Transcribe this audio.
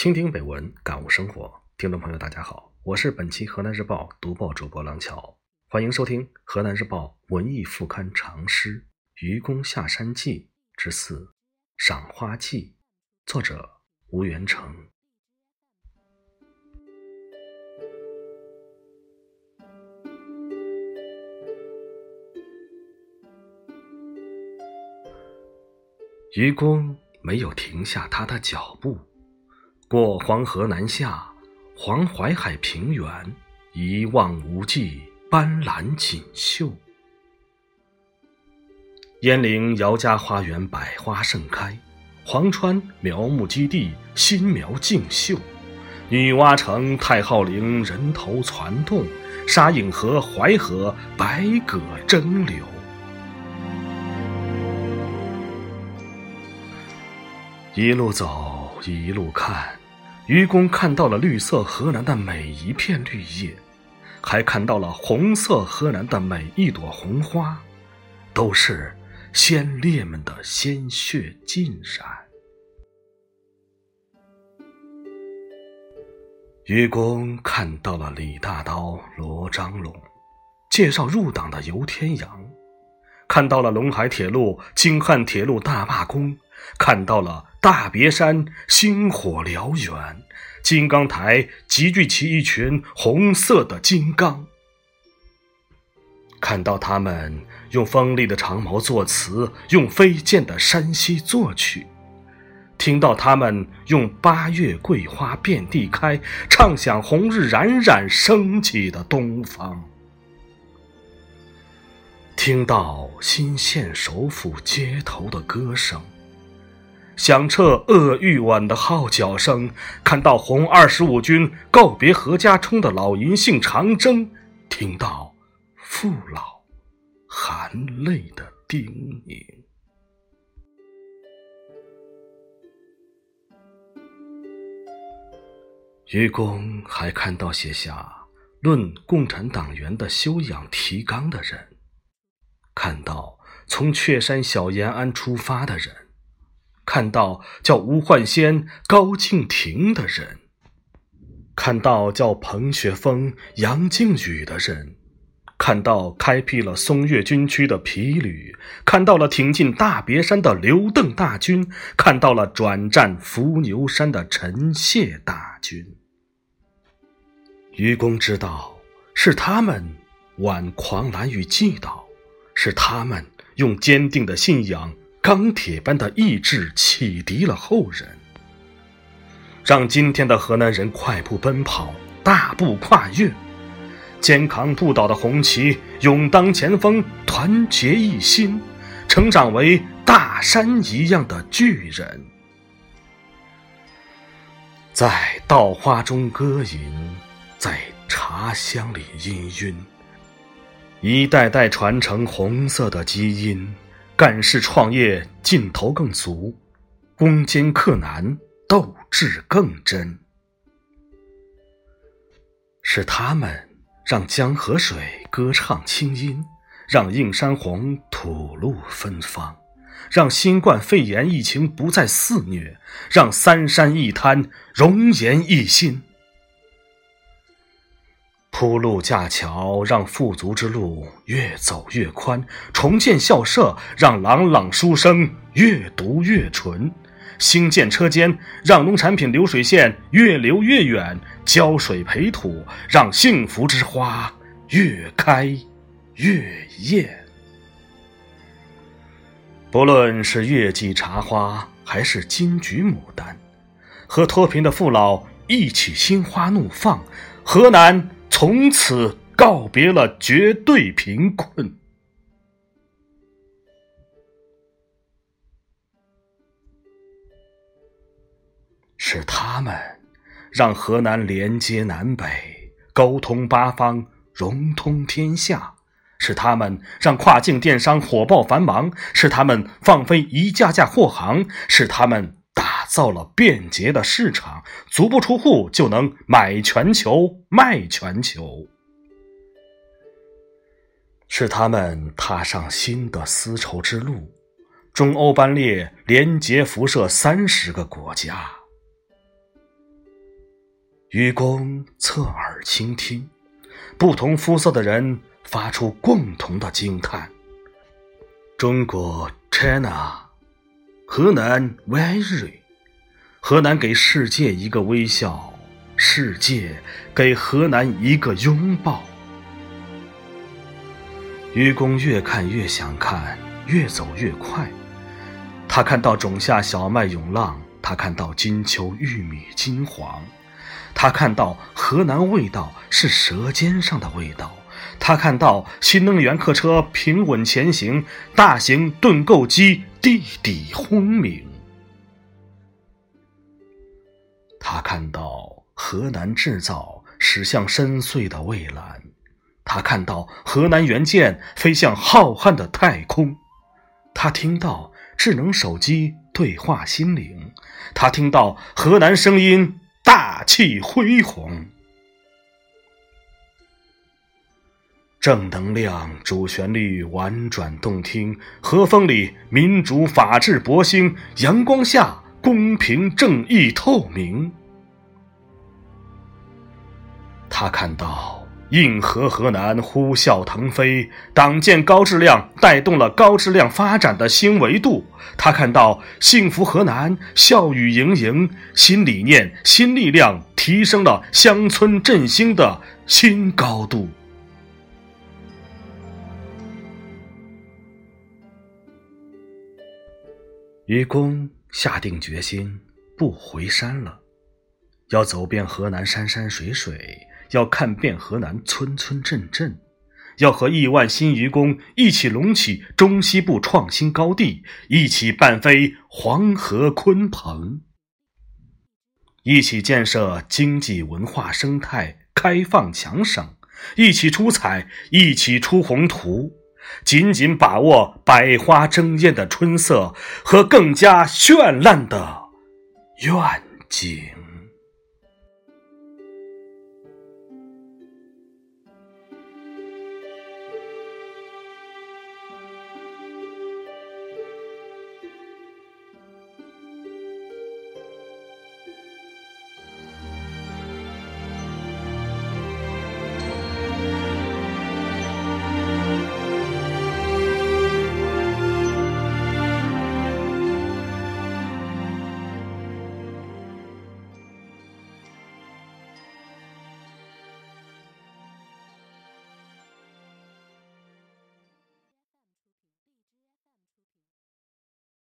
倾听北文，感悟生活。听众朋友，大家好，我是本期河南日报读报主播郎桥，欢迎收听河南日报文艺副刊长诗《愚公下山记》之四《赏花记》，作者吴元成。愚公没有停下他的脚步，过黄河南下，黄淮海平原，一望无际，斑斓锦绣。鄢陵姚家花园百花盛开，黄川苗木基地新苗竞秀，女娲城太昊陵人头攒动，沙颍河淮河百舸争流。一路走，一路看，愚公看到了绿色河南的每一片绿叶，还看到了红色河南的每一朵红花，都是先烈们的鲜血浸染。愚公看到了李大刀、罗章龙，介绍入党的游天阳，看到了陇海铁路、京汉铁路大罢工。看到了大别山星火燎原，金刚台集聚起一群红色的金刚。看到他们用锋利的长矛作词，用飞溅的山溪作曲；听到他们用八月桂花遍地开，唱响红日冉冉升起的东方；听到新县首府街头的歌声。响彻鄂豫皖的号角声，看到红二十五军告别何家冲的老银杏长征，听到父老含泪的叮咛。愚公还看到写下《论共产党员的修养提纲》的人，看到从雀山小延安出发的人。看到叫吴焕先、高敬亭的人，看到叫彭雪枫、杨靖宇的人，看到开辟了松岳军区的皮旅，看到了挺进大别山的刘邓大军，看到了转战伏牛山的陈谢大军。愚公知道，是他们挽狂澜与既倒，是他们用坚定的信仰。钢铁般的意志启迪了后人，让今天的河南人快步奔跑，大步跨越，肩扛不倒的红旗，勇当前锋，团结一心，成长为大山一样的巨人，在稻花中歌吟，在茶香里氤氲，一代代传承红色的基因。干事创业劲头更足，攻坚克难斗志更真。是他们让江河水歌唱清音，让映山红吐露芬芳，让新冠肺炎疫情不再肆虐，让三山一滩容颜一新。铺路架桥，让富足之路越走越宽；重建校舍，让朗朗书声越读越纯；兴建车间，让农产品流水线越流越远；浇水培土，让幸福之花越开越艳。不论是月季茶花，还是金菊牡丹，和脱贫的父老一起心花怒放，河南。从此告别了绝对贫困，是他们让河南连接南北，沟通八方，融通天下；是他们让跨境电商火爆繁忙；是他们放飞一架架货航；是他们。造了便捷的市场，足不出户就能买全球、卖全球。是他们踏上新的丝绸之路，中欧班列连接辐射三十个国家。愚公侧耳倾听，不同肤色的人发出共同的惊叹。中国 China，河南 Very，河南给世界一个微笑，世界给河南一个拥抱。愚公越看越想看，越走越快。他看到种下小麦涌浪，他看到金秋玉米金黄，他看到河南味道是舌尖上的味道，他看到新能源客车平稳前行，大型盾构机地底轰鸣，他看到河南制造驶向深邃的蔚蓝。他看到河南元件飞向浩瀚的太空，他听到智能手机对话心灵，他听到河南声音大气恢宏，正能量主旋律婉转动听，和风里民主法治勃兴，阳光下公平正义透明。他看到。硬核河南呼啸腾飞，党建高质量带动了高质量发展的新维度。他看到幸福河南笑语盈盈，新理念、新力量提升了乡村振兴的新高度。愚公下定决心不回山了，要走遍河南山山水水。要看遍河南村村镇镇，要和亿万新愚公一起隆起中西部创新高地，一起伴飞黄河鲲鹏，一起建设经济文化生态开放强省，一起出彩，一起出宏图，紧紧把握百花争艳的春色和更加绚烂的愿景。